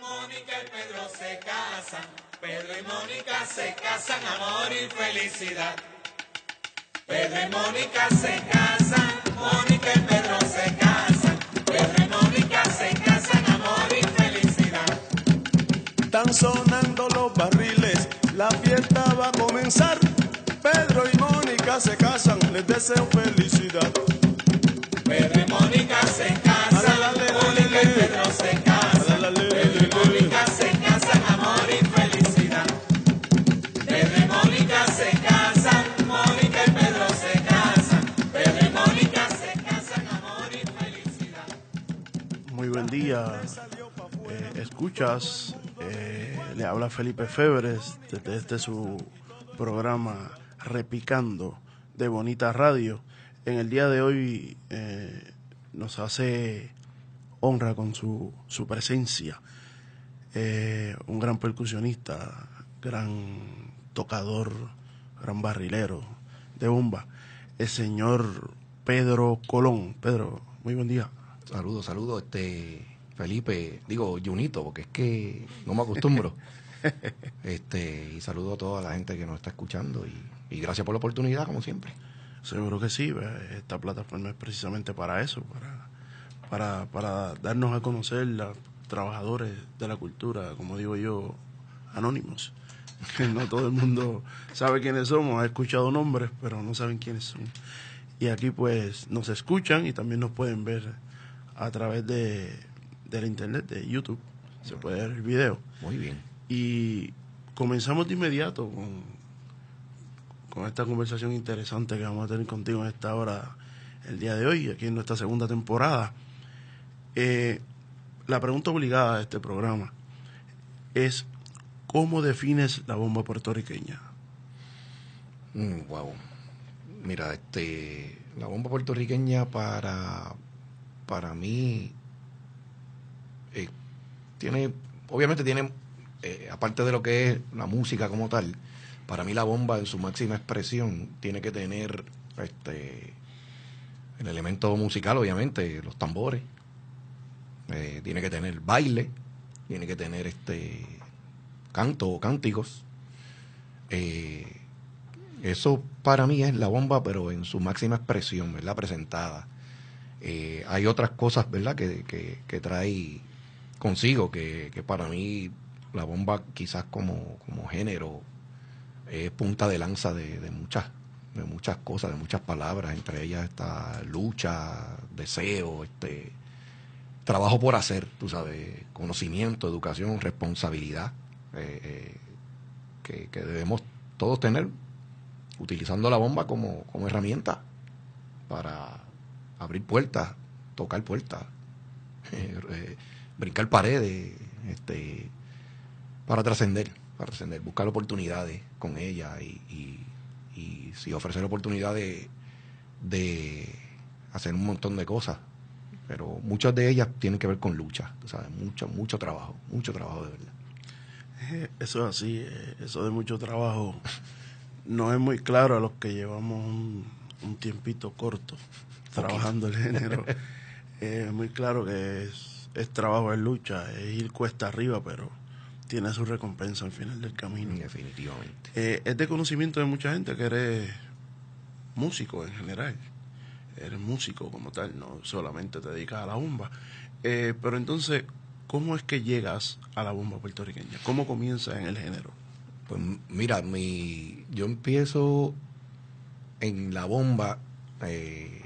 Mónica y Pedro se casan, Pedro y Mónica se casan, amor y felicidad. Pedro y Mónica se casan, Mónica y Pedro se casan, Pedro y Mónica se casan, amor y felicidad. Están sonando los barriles, la fiesta va a comenzar. Pedro y Mónica se casan, les deseo felicidad. Escuchas, eh, le habla Felipe Febres desde su programa Repicando de Bonita Radio. En el día de hoy eh, nos hace honra con su, su presencia eh, un gran percusionista, gran tocador, gran barrilero de bomba, el señor Pedro Colón. Pedro, muy buen día. Saludos, saludos, este Felipe, digo Junito, porque es que no me acostumbro. este, y saludo a toda la gente que nos está escuchando y, y gracias por la oportunidad, como siempre. Seguro que sí, esta plataforma es precisamente para eso, para, para, para darnos a conocer los trabajadores de la cultura, como digo yo, anónimos. Que no todo el mundo sabe quiénes somos, ha escuchado nombres, pero no saben quiénes son. Y aquí pues nos escuchan y también nos pueden ver a través de, del internet, de YouTube. Se puede ver el video. Muy bien. Y comenzamos de inmediato con, con esta conversación interesante que vamos a tener contigo en esta hora, el día de hoy, aquí en nuestra segunda temporada. Eh, la pregunta obligada de este programa es, ¿cómo defines la bomba puertorriqueña? Mm, wow. Mira, este, la bomba puertorriqueña para, para mí eh, tiene, obviamente tiene, eh, aparte de lo que es la música como tal, para mí la bomba en su máxima expresión tiene que tener este el elemento musical, obviamente, los tambores, eh, tiene que tener baile, tiene que tener este canto o cánticos. Eso para mí es la bomba, pero en su máxima expresión, ¿verdad? Presentada. Hay otras cosas, ¿verdad? Que, que, que trae consigo, que, que, para mí la bomba quizás como, como género es punta de lanza de, de, muchas de muchas cosas, de muchas palabras, entre ellas está lucha, deseo, este trabajo por hacer, tú sabes, conocimiento, educación, responsabilidad, eh, eh, que, que debemos todos tener utilizando la bomba como, como herramienta para abrir puertas, tocar puertas, eh, brincar paredes, este, para trascender, para trascender, buscar oportunidades con ella y, y, y sí, ofrecer oportunidades de hacer un montón de cosas, pero muchas de ellas tienen que ver con lucha, tú sabes, mucho, mucho trabajo, mucho trabajo de verdad. Eh, Eso es así, eh, eso de mucho trabajo no es muy claro a los que llevamos un, un tiempito corto trabajando el género. Es muy claro que es, es trabajo, es lucha, es ir cuesta arriba, pero tiene su recompensa al final del camino. Definitivamente. Eh, es de conocimiento de mucha gente que eres músico en general. Eres músico como tal, no solamente te dedicas a la bomba. Eh, pero entonces, ¿cómo es que llegas a la bomba puertorriqueña? ¿Cómo comienzas en el género? Pues mira, mi, yo empiezo en la bomba, eh,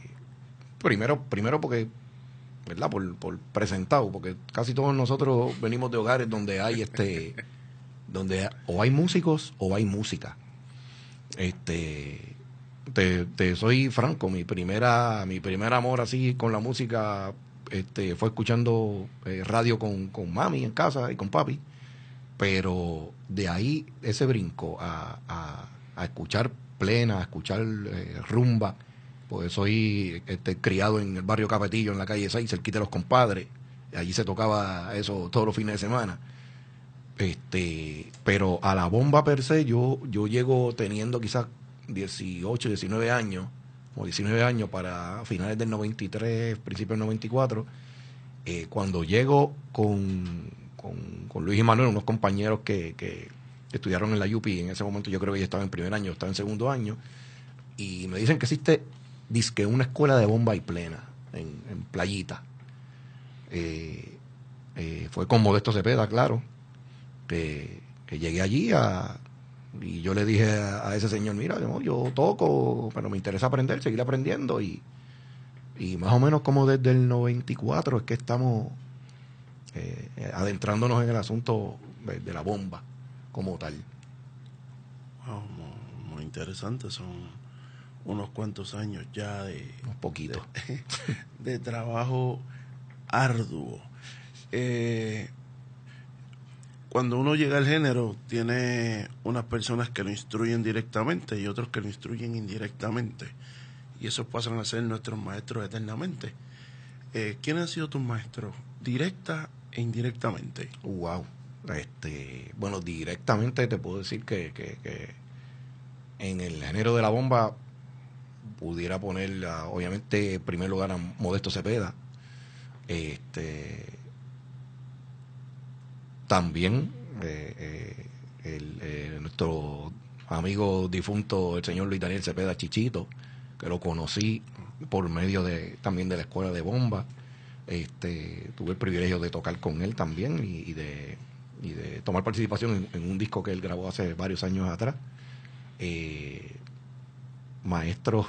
primero, primero porque, ¿verdad? Por, por presentado, porque casi todos nosotros venimos de hogares donde hay este, donde o hay músicos o hay música. Este, te, te soy franco, mi primera, mi primer amor así con la música, este, fue escuchando eh, radio con, con mami en casa y con papi pero de ahí ese brinco a, a, a escuchar plena, a escuchar eh, rumba, pues soy este, criado en el barrio Capetillo, en la calle 6, cerquita de los compadres, allí se tocaba eso todos los fines de semana. Este, pero a la bomba per se, yo, yo llego teniendo quizás 18, 19 años, o 19 años para finales del 93, principios del 94, eh, cuando llego con, con, Luis y Manuel, unos compañeros que, que, estudiaron en la UPI, en ese momento yo creo que ella estaba en primer año, estaba en segundo año, y me dicen que existe disque una escuela de bomba y plena en, en Playita. Eh, eh, fue con Modesto Cepeda, claro, que, que llegué allí y yo le dije a, ese señor, mira, yo, yo, toco, pero me interesa aprender, seguir aprendiendo, y, y más o menos como desde el 94 es que estamos eh, adentrándonos en el asunto de, la bomba como tal. Muy, interesante, son unos cuantos años ya de... Un poquito. De, de trabajo arduo. Eh, cuando uno llega al género, tiene unas personas que lo instruyen directamente y otros que lo instruyen indirectamente. Y esos pasan a ser nuestros maestros eternamente. Eh, ¿Quiénes han sido tus maestros? ¿Directa e indirectamente? Wow. Este, bueno, directamente te puedo decir que, que, que en el género de la bomba pudiera poner, obviamente, en primer lugar a Modesto Cepeda. Este, también eh, eh, eh, nuestro amigo difunto, el señor Luis Daniel Cepeda Chichito, que lo conocí por medio de también de la escuela de bomba. Este, tuve el privilegio de tocar con él también y, de, tomar participación en, un disco que él grabó hace varios años atrás. Maestros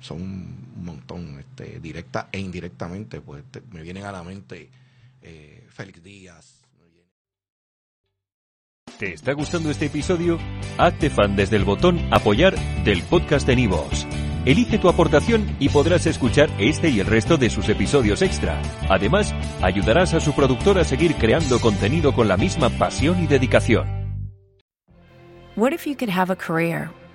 son un montón, este, directa e indirectamente, pues te, me vienen a la mente eh, Félix Díaz. ¿Te está gustando este episodio? Hazte fan desde el botón Apoyar del podcast de Nivos. Elige tu aportación y podrás escuchar este y el resto de sus episodios extra. Además, ayudarás a su productor a seguir creando contenido con la misma pasión y dedicación. What if you could have a career